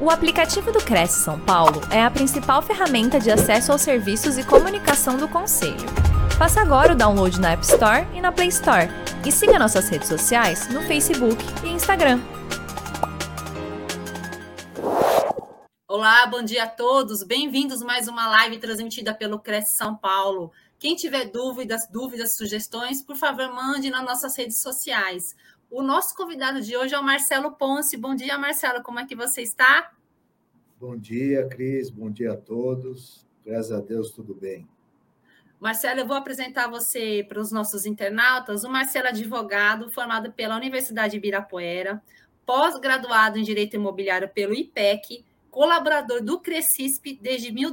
O aplicativo do Cresce São Paulo é a principal ferramenta de acesso aos serviços e comunicação do Conselho. Faça agora o download na App Store e na Play Store. E siga nossas redes sociais no Facebook e Instagram. Olá, bom dia a todos. Bem-vindos mais uma live transmitida pelo Cresce São Paulo. Quem tiver dúvidas, dúvidas, sugestões, por favor, mande nas nossas redes sociais. O nosso convidado de hoje é o Marcelo Ponce. Bom dia, Marcelo. Como é que você está? Bom dia, Cris. Bom dia a todos. Graças a Deus, tudo bem. Marcelo, eu vou apresentar você para os nossos internautas. O Marcelo é advogado, formado pela Universidade de Ibirapuera, pós-graduado em Direito Imobiliário pelo IPEC, colaborador do Crescisp desde, mil,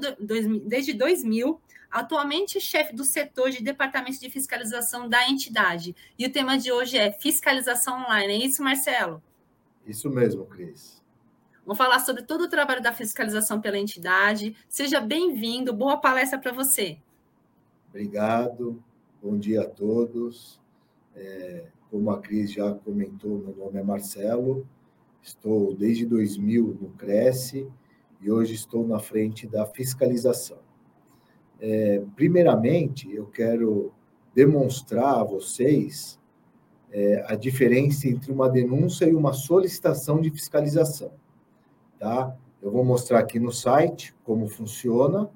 desde 2000 atualmente chefe do setor de departamento de fiscalização da entidade. E o tema de hoje é fiscalização online. É isso, Marcelo? Isso mesmo, Cris. Vamos falar sobre todo o trabalho da fiscalização pela entidade. Seja bem-vindo, boa palestra para você. Obrigado, bom dia a todos. É, como a Cris já comentou, meu nome é Marcelo, estou desde 2000 no Cresce e hoje estou na frente da fiscalização. É, primeiramente, eu quero demonstrar a vocês é, a diferença entre uma denúncia e uma solicitação de fiscalização. Tá? Eu vou mostrar aqui no site como funciona,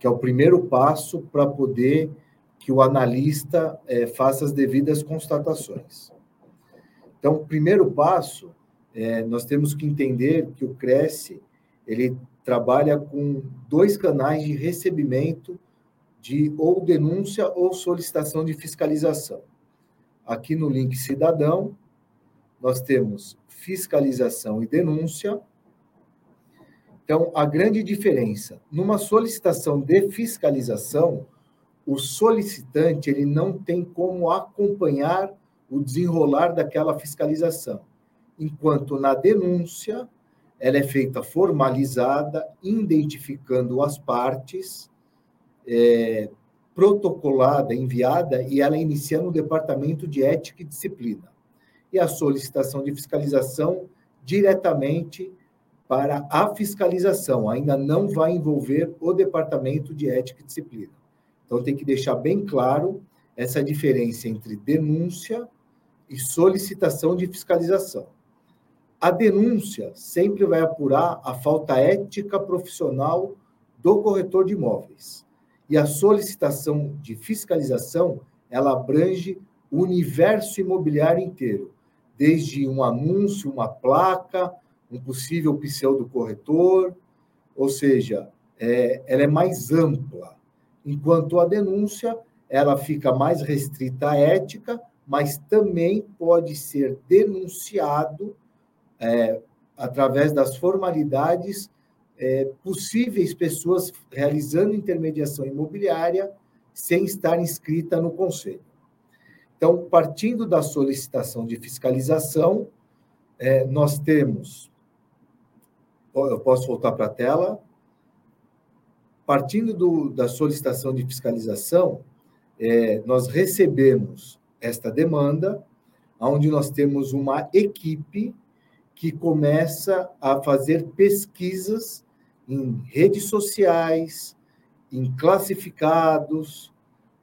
que é o primeiro passo para poder que o analista é, faça as devidas constatações. Então, primeiro passo, é, nós temos que entender que o Cresce ele trabalha com dois canais de recebimento de ou denúncia ou solicitação de fiscalização. Aqui no link cidadão, nós temos fiscalização e denúncia. Então, a grande diferença, numa solicitação de fiscalização, o solicitante ele não tem como acompanhar o desenrolar daquela fiscalização, enquanto na denúncia ela é feita formalizada, identificando as partes, é, protocolada, enviada, e ela inicia no Departamento de Ética e Disciplina. E a solicitação de fiscalização diretamente para a fiscalização, ainda não vai envolver o Departamento de Ética e Disciplina. Então, tem que deixar bem claro essa diferença entre denúncia e solicitação de fiscalização. A denúncia sempre vai apurar a falta ética profissional do corretor de imóveis. E a solicitação de fiscalização, ela abrange o universo imobiliário inteiro, desde um anúncio, uma placa, um possível pseudo corretor, ou seja, é, ela é mais ampla, enquanto a denúncia ela fica mais restrita à ética, mas também pode ser denunciado é, através das formalidades é, possíveis pessoas realizando intermediação imobiliária sem estar inscrita no conselho. Então, partindo da solicitação de fiscalização, é, nós temos. Eu posso voltar para a tela? Partindo do, da solicitação de fiscalização, é, nós recebemos esta demanda, onde nós temos uma equipe que começa a fazer pesquisas em redes sociais, em classificados.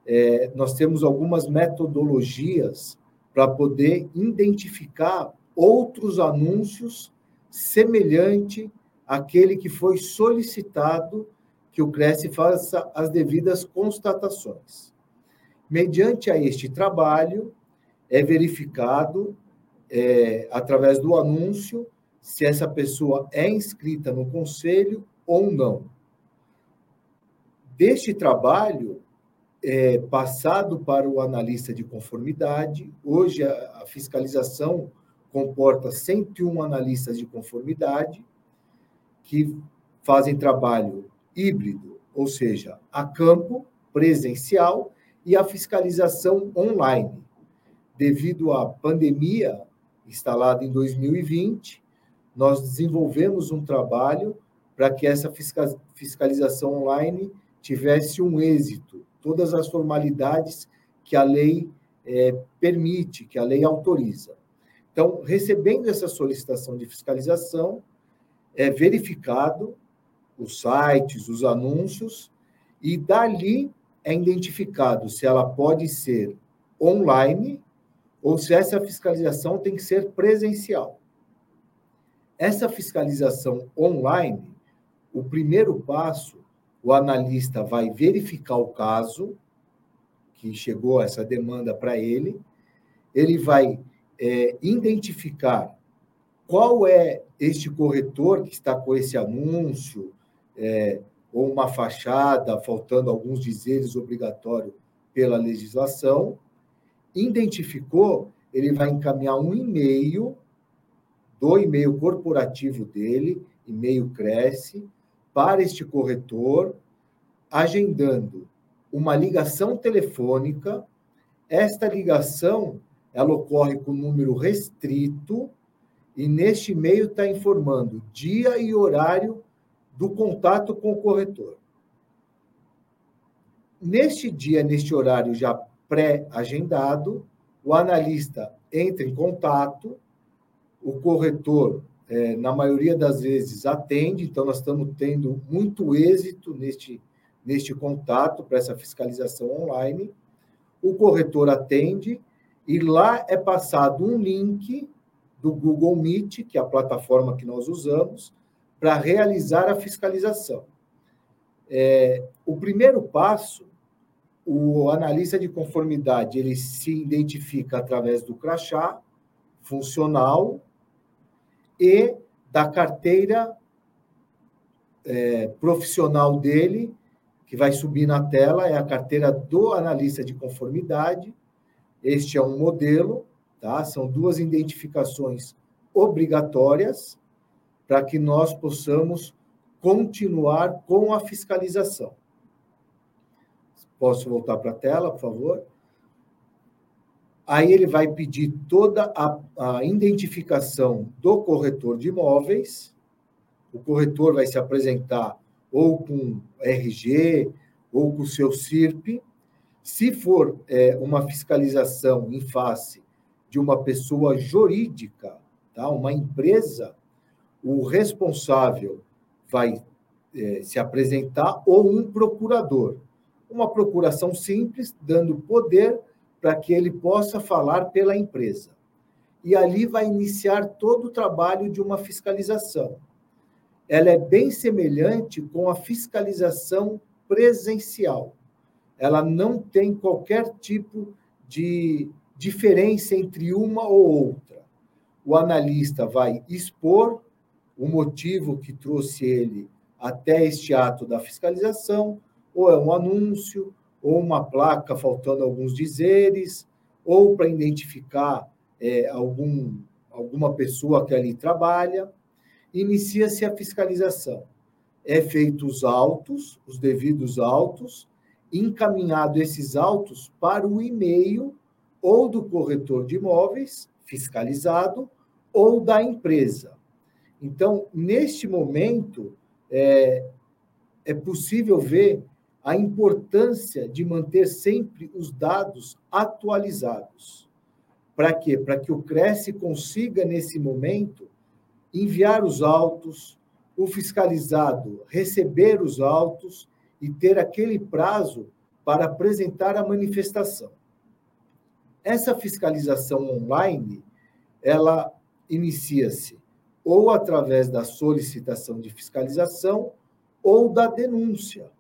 É, nós temos algumas metodologias para poder identificar outros anúncios semelhante àquele que foi solicitado que o Cresce faça as devidas constatações. Mediante a este trabalho, é verificado é, através do anúncio, se essa pessoa é inscrita no conselho ou não. Deste trabalho, é, passado para o analista de conformidade, hoje a, a fiscalização comporta 101 analistas de conformidade que fazem trabalho híbrido, ou seja, a campo, presencial, e a fiscalização online. Devido à pandemia, instalada em 2020, nós desenvolvemos um trabalho para que essa fiscalização online tivesse um êxito, todas as formalidades que a lei é, permite, que a lei autoriza. Então, recebendo essa solicitação de fiscalização, é verificado os sites, os anúncios, e dali é identificado se ela pode ser online ou se essa fiscalização tem que ser presencial. Essa fiscalização online, o primeiro passo, o analista vai verificar o caso que chegou essa demanda para ele, ele vai é, identificar qual é este corretor que está com esse anúncio, é, ou uma fachada, faltando alguns dizeres obrigatórios pela legislação, identificou, ele vai encaminhar um e-mail do e-mail corporativo dele, e-mail Cresce, para este corretor, agendando uma ligação telefônica. Esta ligação ela ocorre com número restrito e neste e-mail está informando dia e horário do contato com o corretor. Neste dia, neste horário já pré-agendado, o analista entra em contato, o corretor, é, na maioria das vezes, atende, então nós estamos tendo muito êxito neste, neste contato para essa fiscalização online. O corretor atende e lá é passado um link do Google Meet, que é a plataforma que nós usamos, para realizar a fiscalização. É, o primeiro passo, o analista de conformidade ele se identifica através do crachá funcional e da carteira é, profissional dele, que vai subir na tela, é a carteira do analista de conformidade. Este é um modelo, tá? São duas identificações obrigatórias para que nós possamos continuar com a fiscalização. Posso voltar para a tela, por favor? Aí ele vai pedir toda a, a, identificação do corretor de imóveis. O corretor vai se apresentar ou com RG ou com seu CIRP. Se for é, uma fiscalização em face de uma pessoa jurídica, tá? uma empresa, o responsável vai é, se apresentar ou um procurador. Uma procuração simples, dando poder para que ele possa falar pela empresa. E ali vai iniciar todo o trabalho de uma fiscalização. Ela é bem semelhante com a fiscalização presencial. Ela não tem qualquer tipo de diferença entre uma ou outra. O analista vai expor o motivo que trouxe ele até este ato da fiscalização, ou é um anúncio, ou uma placa faltando alguns dizeres, ou para identificar é, algum, alguma pessoa que ali trabalha. Inicia-se a fiscalização. É feito os autos, os devidos autos, encaminhado esses autos para o e-mail ou do corretor de imóveis fiscalizado ou da empresa. Então, neste momento, é, é possível ver a importância de manter sempre os dados atualizados. Para quê? Para que o Cresce consiga, nesse momento, enviar os autos, o fiscalizado receber os autos e ter aquele prazo para apresentar a manifestação. Essa fiscalização online, ela inicia-se ou através da solicitação de fiscalização ou da denúncia.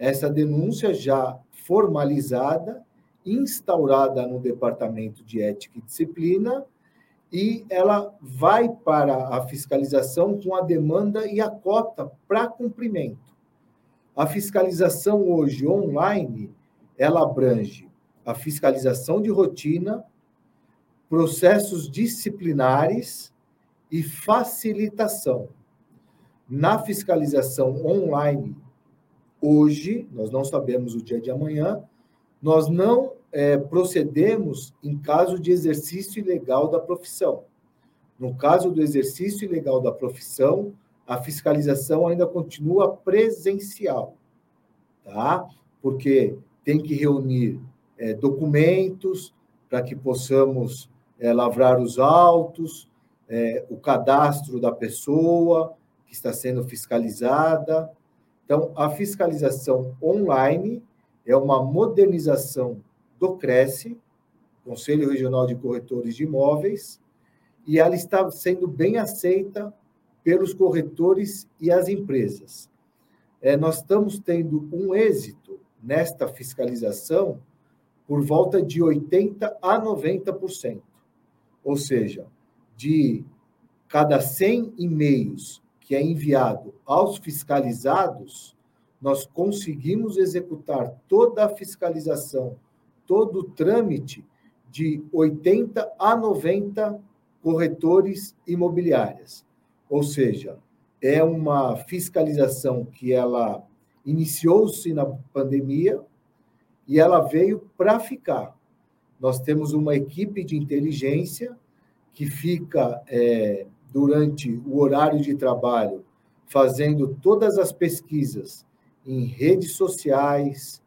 Essa denúncia já formalizada, instaurada no Departamento de Ética e Disciplina, e ela vai para a fiscalização com a demanda e a cota para cumprimento. A fiscalização hoje online, ela abrange a fiscalização de rotina, processos disciplinares e facilitação. Na fiscalização online, hoje, nós não sabemos o dia de amanhã, nós não é, procedemos em caso de exercício ilegal da profissão. No caso do exercício ilegal da profissão, a fiscalização ainda continua presencial, tá? Porque tem que reunir é, documentos para que possamos é, lavrar os autos, é, o cadastro da pessoa, que está sendo fiscalizada. Então, a fiscalização online é uma modernização do Cresce, Conselho Regional de Corretores de Imóveis, e ela está sendo bem aceita pelos corretores e as empresas. É, nós estamos tendo um êxito nesta fiscalização por volta de 80% a 90%. Ou seja, de cada 100 e-mails que é enviado aos fiscalizados, nós conseguimos executar toda a fiscalização, todo o trâmite de 80 a 90 corretores imobiliárias. Ou seja, é uma fiscalização que ela iniciou-se na pandemia e ela veio para ficar. Nós temos uma equipe de inteligência que fica é, durante o horário de trabalho fazendo todas as pesquisas em redes sociais,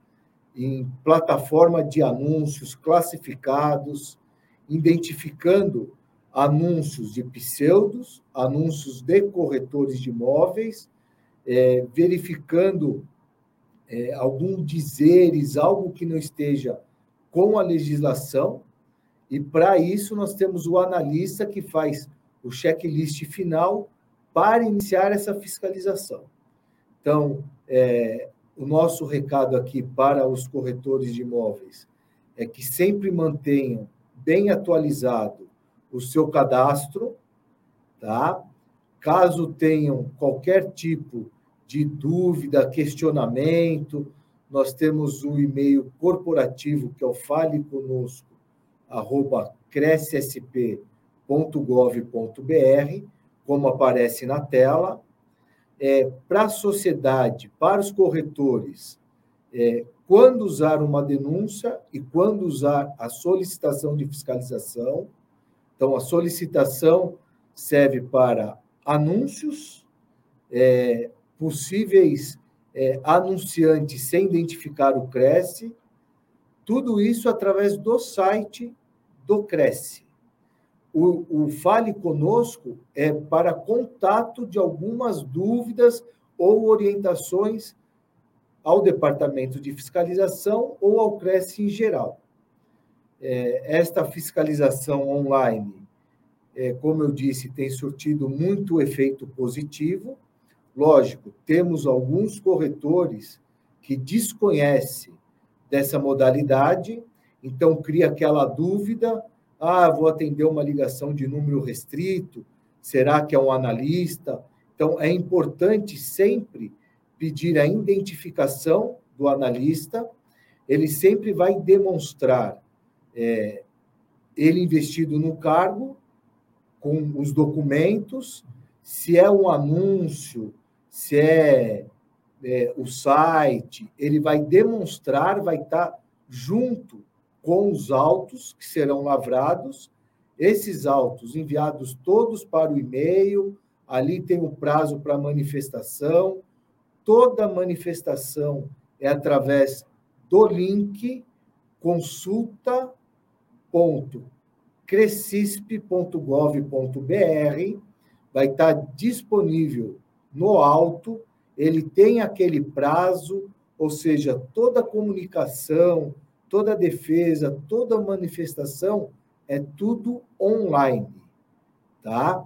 em plataforma de anúncios classificados, identificando anúncios de pseudos, anúncios de corretores de imóveis, é, verificando é, algum dizeres, algo que não esteja com a legislação, e para isso nós temos o analista que faz o checklist final para iniciar essa fiscalização. Então, é, o nosso recado aqui para os corretores de imóveis é que sempre mantenham bem atualizado o seu cadastro, tá? Caso tenham qualquer tipo de dúvida, questionamento, nós temos o e-mail corporativo que é o fale crescsp.gov.br, como aparece na tela. É, para a sociedade, para os corretores, é, quando usar uma denúncia e quando usar a solicitação de fiscalização. Então, a solicitação serve para anúncios, é, possíveis é, anunciantes sem identificar o Cresce, tudo isso através do site do Cresce. O, o Fale Conosco é para contato de algumas dúvidas ou orientações ao Departamento de Fiscalização ou ao Cresce em geral. É, esta fiscalização online, é, como eu disse, tem surtido muito efeito positivo. Lógico, temos alguns corretores que desconhecem dessa modalidade então, cria aquela dúvida: ah, vou atender uma ligação de número restrito, será que é um analista? Então, é importante sempre pedir a identificação do analista, ele sempre vai demonstrar é, ele investido no cargo, com os documentos, se é um anúncio, se é, é o site, ele vai demonstrar, vai estar junto com os autos que serão lavrados, esses autos enviados todos para o e-mail, ali tem o um prazo para manifestação, toda manifestação é através do link consulta.crescisp.gov.br, vai estar disponível no auto, ele tem aquele prazo, ou seja, toda comunicação, toda defesa, toda manifestação é tudo online, tá?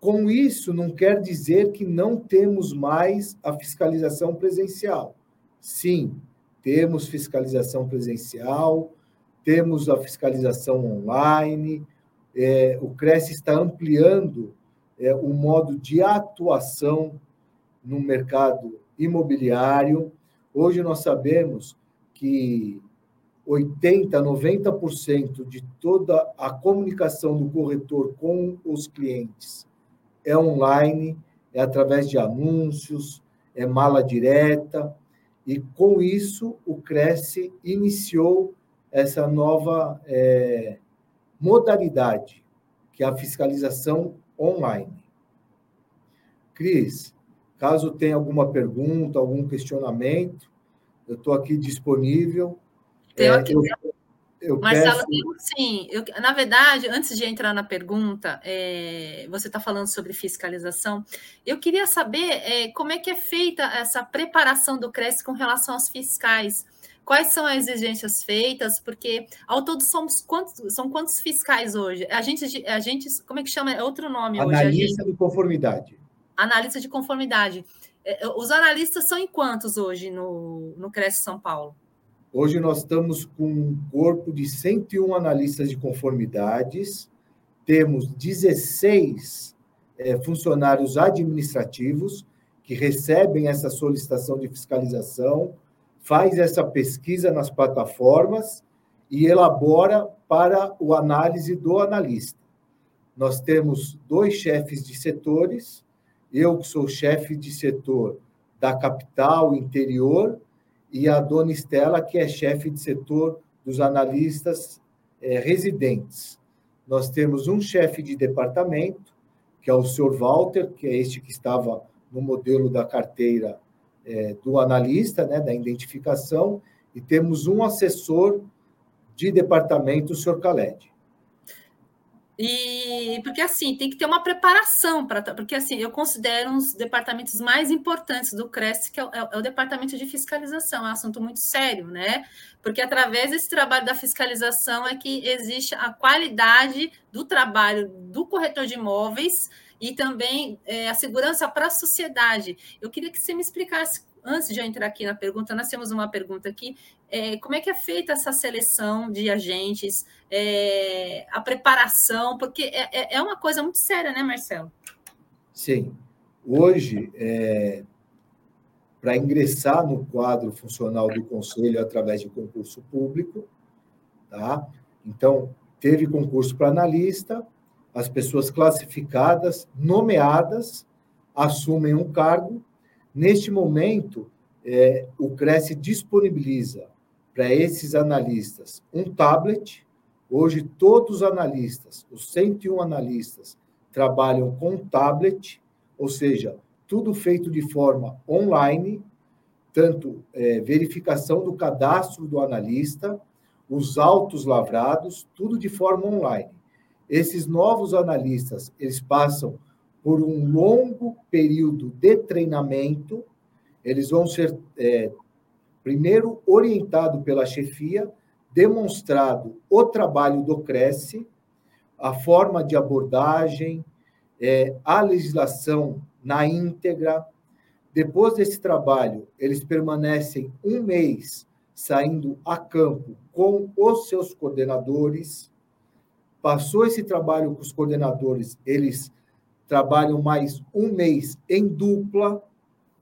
Com isso, não quer dizer que não temos mais a fiscalização presencial. Sim, temos fiscalização presencial, temos a fiscalização online, é, o Cresce está ampliando é, o modo de atuação no mercado imobiliário. Hoje nós sabemos que 80%, 90% de toda a comunicação do corretor com os clientes é online, é através de anúncios, é mala direta, e com isso o Cresce iniciou essa nova é, modalidade, que é a fiscalização online. Cris, caso tenha alguma pergunta, algum questionamento, eu estou aqui disponível tenho é. Eu, eu Marcelo, peço... sim, eu, na verdade, antes de entrar na pergunta, é, você está falando sobre fiscalização, eu queria saber é, como é que é feita essa preparação do CRES com relação aos fiscais. Quais são as exigências feitas? Porque ao todo somos quantos, são quantos fiscais hoje? A gente, a gente, como é que chama? É outro nome Analista hoje. de conformidade. Analista de conformidade. É, os analistas são em quantos hoje no, no CRES São Paulo? Hoje nós estamos com um corpo de 101 analistas de conformidades, temos 16 é, funcionários administrativos que recebem essa solicitação de fiscalização, faz essa pesquisa nas plataformas e elabora para o análise do analista. Nós temos dois chefes de setores, eu que sou chefe de setor da capital interior e a dona Estela, que é chefe de setor dos analistas é, residentes. Nós temos um chefe de departamento, que é o senhor Walter, que é este que estava no modelo da carteira é, do analista, né, da identificação, e temos um assessor de departamento, o senhor Khaled. E porque assim tem que ter uma preparação para porque assim eu considero um dos departamentos mais importantes do CRES, que é o, é o, departamento de fiscalização, é um assunto muito sério, né? Porque através desse trabalho da fiscalização é que existe a qualidade do trabalho do corretor de imóveis e também é, a segurança para a sociedade. Eu queria que você me explicasse antes de eu entrar aqui na pergunta, nós temos uma pergunta aqui. É, como é que é feita essa seleção de agentes, é, a preparação? Porque é, é, é uma coisa muito séria, né, Marcelo? Sim. Hoje, é, para ingressar no quadro funcional do Conselho através de concurso público, tá? Então, teve concurso para analista, as pessoas classificadas, nomeadas, assumem um cargo Neste momento, é, o Cresce disponibiliza para esses analistas um tablet. Hoje, todos os analistas, os 101 analistas, trabalham com tablet, ou seja, tudo feito de forma online, tanto é, verificação do cadastro do analista, os autos lavrados, tudo de forma online. Esses novos analistas, eles passam por um longo período de treinamento. Eles vão ser, é, primeiro, orientado pela chefia, demonstrado o trabalho do Cresce, a forma de abordagem, é, a legislação na íntegra. Depois desse trabalho, eles permanecem um mês saindo a campo com os seus coordenadores. Passou esse trabalho com os coordenadores, eles trabalham mais um mês em dupla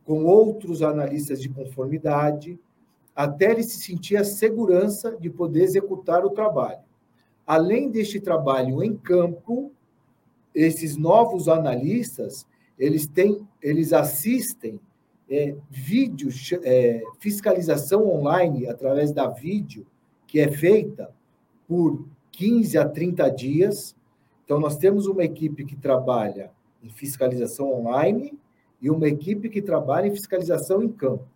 com outros analistas de conformidade, até ele se sentir a segurança de poder executar o trabalho. Além deste trabalho em campo, esses novos analistas, eles têm, eles assistem é, vídeo, é, fiscalização online através da vídeo, que é feita por 15 a 30 dias. Então, nós temos uma equipe que trabalha em fiscalização online e uma equipe que trabalha em fiscalização em campo.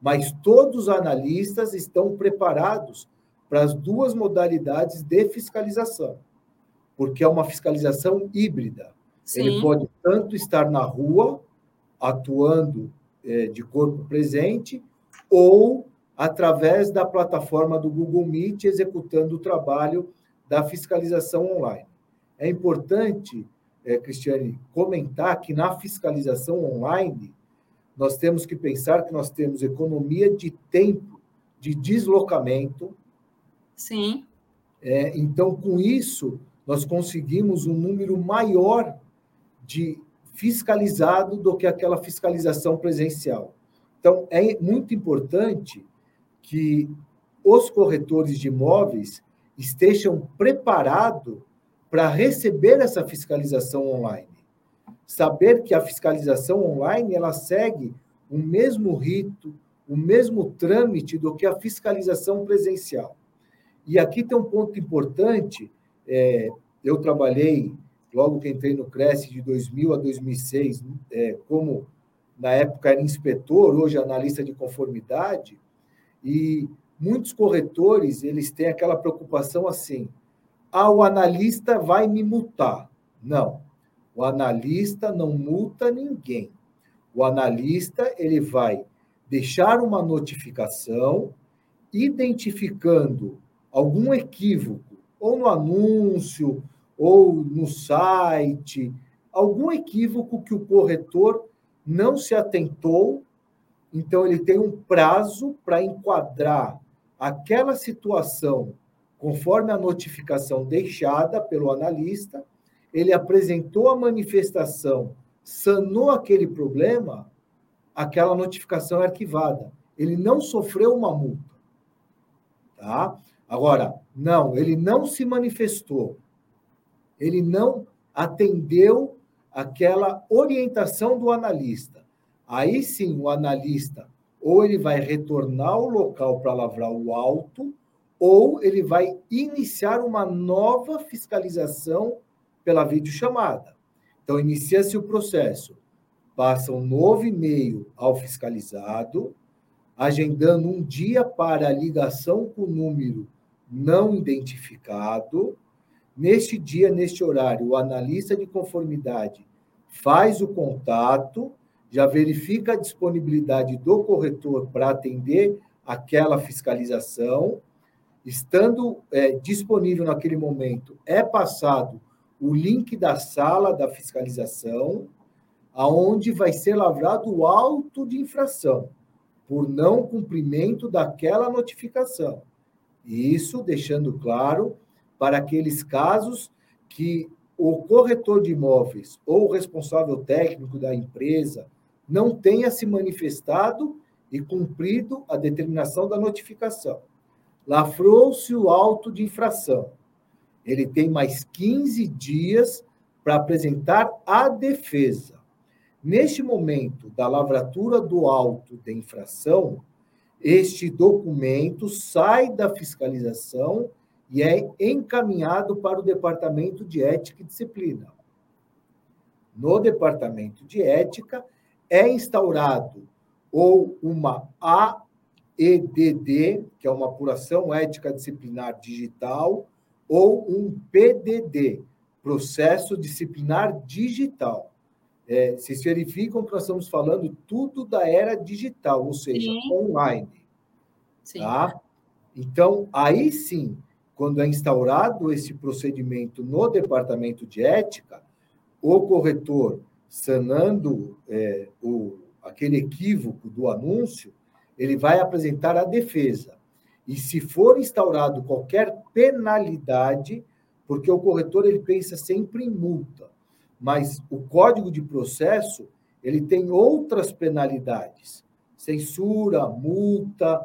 Mas todos os analistas estão preparados para as duas modalidades de fiscalização, porque é uma fiscalização híbrida. Sim. Ele pode tanto estar na rua, atuando é, de corpo presente, ou através da plataforma do Google Meet, executando o trabalho da fiscalização online. É importante é, Cristiane, comentar que na fiscalização online, nós temos que pensar que nós temos economia de tempo de deslocamento. Sim. É, então, com isso, nós conseguimos um número maior de fiscalizado do que aquela fiscalização presencial. Então, é muito importante que os corretores de imóveis estejam preparados para receber essa fiscalização online. Saber que a fiscalização online ela segue o mesmo rito, o mesmo trâmite do que a fiscalização presencial. E aqui tem um ponto importante. É, eu trabalhei, logo que entrei no Cresce, de 2000 a 2006, é, como na época era inspetor, hoje analista de conformidade, e muitos corretores eles têm aquela preocupação assim: ah, o analista vai me multar. Não, o analista não multa ninguém. O analista ele vai deixar uma notificação identificando algum equívoco, ou no anúncio, ou no site, algum equívoco que o corretor não se atentou, então ele tem um prazo para enquadrar aquela situação conforme a notificação deixada pelo analista, ele apresentou a manifestação, sanou aquele problema, aquela notificação é arquivada. Ele não sofreu uma multa. Tá? Agora, não, ele não se manifestou. Ele não atendeu aquela orientação do analista. Aí sim, o analista ou ele vai retornar ao local para lavrar o auto, ou ele vai iniciar uma nova fiscalização pela videochamada. Então, inicia-se o processo, passa um novo e-mail ao fiscalizado, agendando um dia para a ligação com o número não identificado. Neste dia, neste horário, o analista de conformidade faz o contato, já verifica a disponibilidade do corretor para atender aquela fiscalização. Estando é, disponível naquele momento, é passado o link da sala da fiscalização, aonde vai ser lavrado o auto de infração por não cumprimento daquela notificação. Isso deixando claro para aqueles casos que o corretor de imóveis ou o responsável técnico da empresa não tenha se manifestado e cumprido a determinação da notificação. Lavrou-se o auto de infração. Ele tem mais 15 dias para apresentar a defesa. Neste momento da lavratura do auto de infração, este documento sai da fiscalização e é encaminhado para o Departamento de Ética e Disciplina. No Departamento de Ética, é instaurado ou uma AEDD, que é uma apuração ética disciplinar digital, ou um PDD, processo disciplinar digital. É, vocês verificam que nós estamos falando tudo da era digital, ou seja, sim. online. Sim. Tá? Então, aí sim, quando é instaurado esse procedimento no departamento de ética, o corretor sanando é, o, aquele equívoco do anúncio, ele vai apresentar a defesa. E se for instaurado qualquer penalidade, porque o corretor ele pensa sempre em multa, mas o Código de Processo ele tem outras penalidades: censura, multa,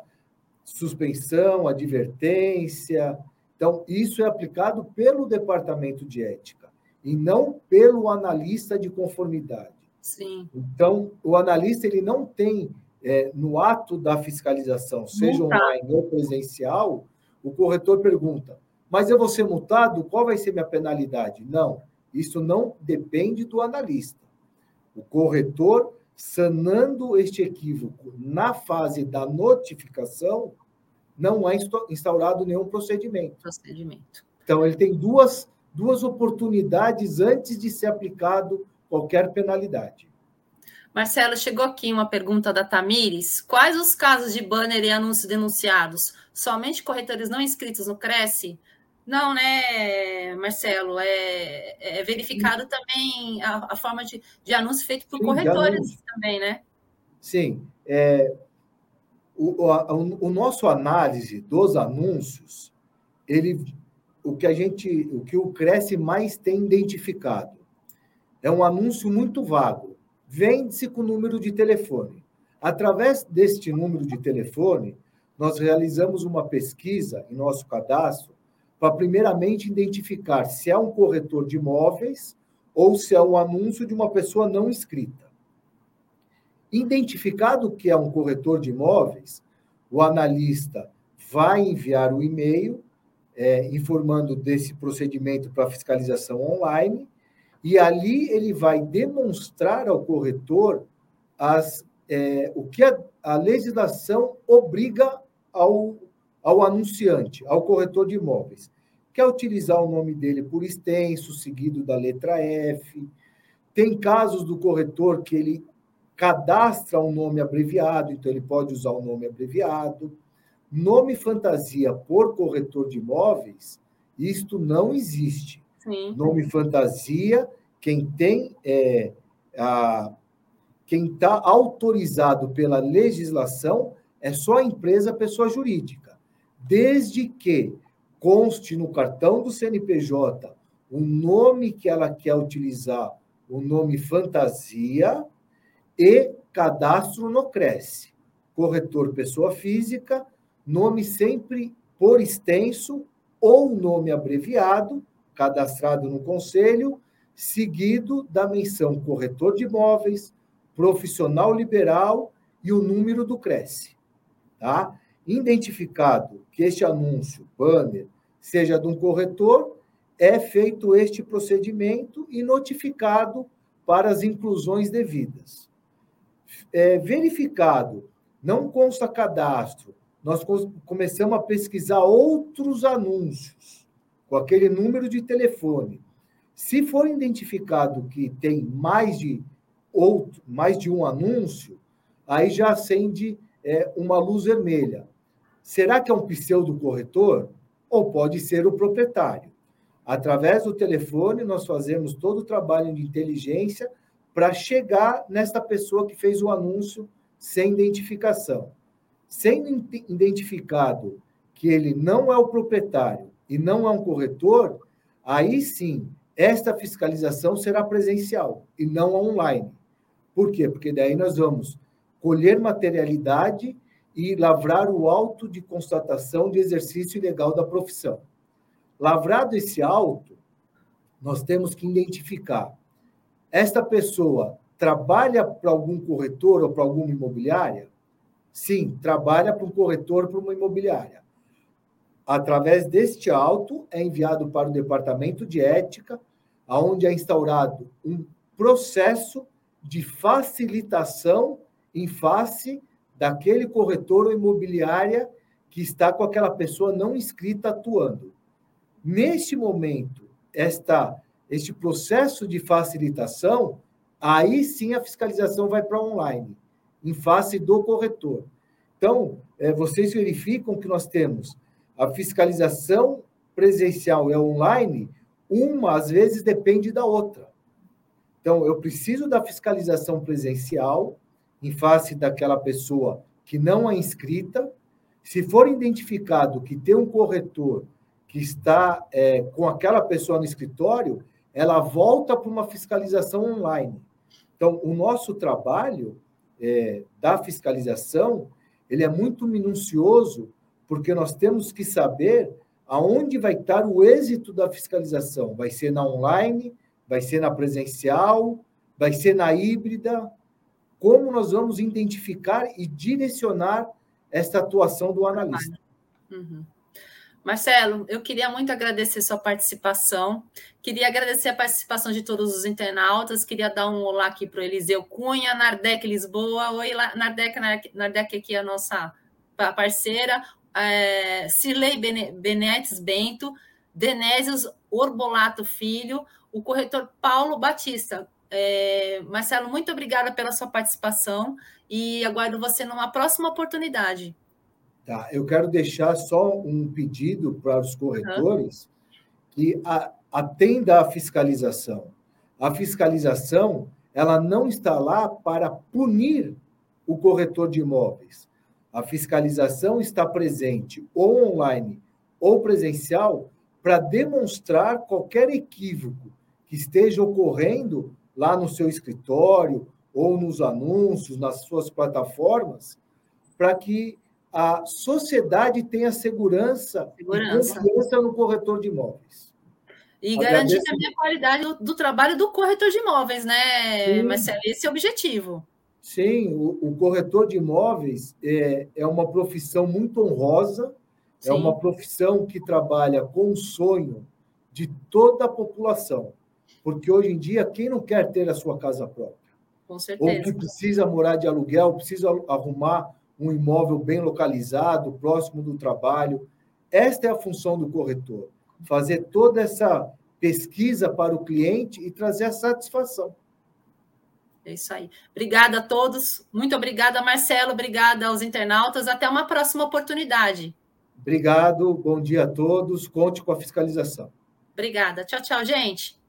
suspensão, advertência. Então, isso é aplicado pelo Departamento de Ética e não pelo analista de conformidade. Sim. Então, o analista ele não tem é, no ato da fiscalização, seja Multa. online ou presencial, o corretor pergunta: mas eu vou ser multado? Qual vai ser minha penalidade? Não, isso não depende do analista. O corretor, sanando este equívoco na fase da notificação, não é instaurado nenhum procedimento. Procedimento. Então, ele tem duas duas oportunidades antes de ser aplicado qualquer penalidade. Marcelo, chegou aqui uma pergunta da Tamires. Quais os casos de banner e anúncios denunciados? Somente corretores não inscritos no Cresce? Não, né, Marcelo? É, é verificado Sim. também a, a, forma de, de anúncio feito por Sim, corretores também, né? Sim. É, o, o, o nosso análise dos anúncios, ele o que a gente, o que o Cresce mais tem identificado é um anúncio muito vago. Vende-se com número de telefone. Através deste número de telefone, nós realizamos uma pesquisa em nosso cadastro para primeiramente identificar se é um corretor de imóveis ou se é um anúncio de uma pessoa não inscrita. Identificado que é um corretor de imóveis, o analista vai enviar o e-mail é, informando desse procedimento para fiscalização online, e ali ele vai demonstrar ao corretor as, é, o que a, a legislação obriga ao, ao anunciante, ao corretor de imóveis. Quer utilizar o nome dele por extenso, seguido da letra F. Tem casos do corretor que ele cadastra um nome abreviado, então ele pode usar o um nome abreviado. Nome fantasia por corretor de imóveis, isto não existe. Sim. Nome fantasia, quem tem é, a, quem está autorizado pela legislação é só a empresa, pessoa jurídica. Desde que conste no cartão do CNPJ o nome que ela quer utilizar, o nome fantasia, e cadastro no Cresce. Corretor pessoa física, nome sempre por extenso ou nome abreviado, cadastrado no conselho, seguido da menção corretor de imóveis, profissional liberal e o número do Cresce. Tá? Identificado que este anúncio, banner, seja de um corretor, é feito este procedimento e notificado para as inclusões devidas. É, verificado, não consta cadastro, nós começamos a pesquisar outros anúncios com aquele número de telefone. Se for identificado que tem mais de outro, mais de um anúncio, aí já acende é, uma luz vermelha. Será que é um pseudo corretor ou pode ser o proprietário? Através do telefone, nós fazemos todo o trabalho de inteligência para chegar nesta pessoa que fez o anúncio sem identificação. Sendo identificado que ele não é o proprietário e não é um corretor, aí sim, esta fiscalização será presencial e não online. Por quê? Porque daí nós vamos colher materialidade e lavrar o auto de constatação de exercício ilegal da profissão. Lavrado esse auto, nós temos que identificar esta pessoa trabalha para algum corretor ou para alguma imobiliária? Sim, trabalha para um corretor, para uma imobiliária. Através deste auto, é enviado para o departamento de ética, onde é instaurado um processo de facilitação em face daquele corretor ou imobiliária que está com aquela pessoa não inscrita atuando. Neste momento, esta, este processo de facilitação, aí sim a fiscalização vai para online, em face do corretor. Então, é, vocês verificam que nós temos a fiscalização presencial e online, uma às vezes depende da outra. Então, eu preciso da fiscalização presencial em face daquela pessoa que não é inscrita. Se for identificado que tem um corretor que está é, com aquela pessoa no escritório, ela volta para uma fiscalização online. Então, o nosso trabalho é, da fiscalização ele é muito minucioso, porque nós temos que saber aonde vai estar o êxito da fiscalização. Vai ser na online, vai ser na presencial, vai ser na híbrida. Como nós vamos identificar e direcionar essa atuação do analista? Uhum. Marcelo, eu queria muito agradecer sua participação. Queria agradecer a participação de todos os internautas. Queria dar um olá aqui para o Eliseu Cunha, Nardec Lisboa. Oi, Nardec, Nardec aqui é a nossa parceira. É, Cirlei Benetes Bento, Denésios Orbolato Filho, o corretor Paulo Batista. É, Marcelo, muito obrigada pela sua participação e aguardo você numa próxima oportunidade. Tá, eu quero deixar só um pedido para os corretores uhum. que atenda à fiscalização. A fiscalização ela não está lá para punir o corretor de imóveis. A fiscalização está presente ou online ou presencial para demonstrar qualquer equívoco que esteja ocorrendo lá no seu escritório ou nos anúncios, nas suas plataformas, para que a sociedade tenha segurança, segurança. e confiança no corretor de imóveis. E garantir também a qualidade do, do, trabalho do corretor de imóveis, né, Sim. Marcelo? Esse é o objetivo. Sim, o, o corretor de imóveis é, é uma profissão muito honrosa, é Sim. é uma profissão que trabalha com o sonho de toda a população. Porque hoje em dia, quem não quer ter a sua casa própria? Com certeza. Ou que precisa morar de aluguel, precisa arrumar um imóvel bem localizado, próximo do trabalho. Esta é a função do corretor: fazer toda essa pesquisa para o cliente e trazer a satisfação. É isso aí. Obrigada a todos. Muito obrigada, Marcelo. Obrigada aos internautas. Até uma próxima oportunidade. Obrigado. Bom dia a todos. Conte com a fiscalização. Obrigada. Tchau, tchau, gente.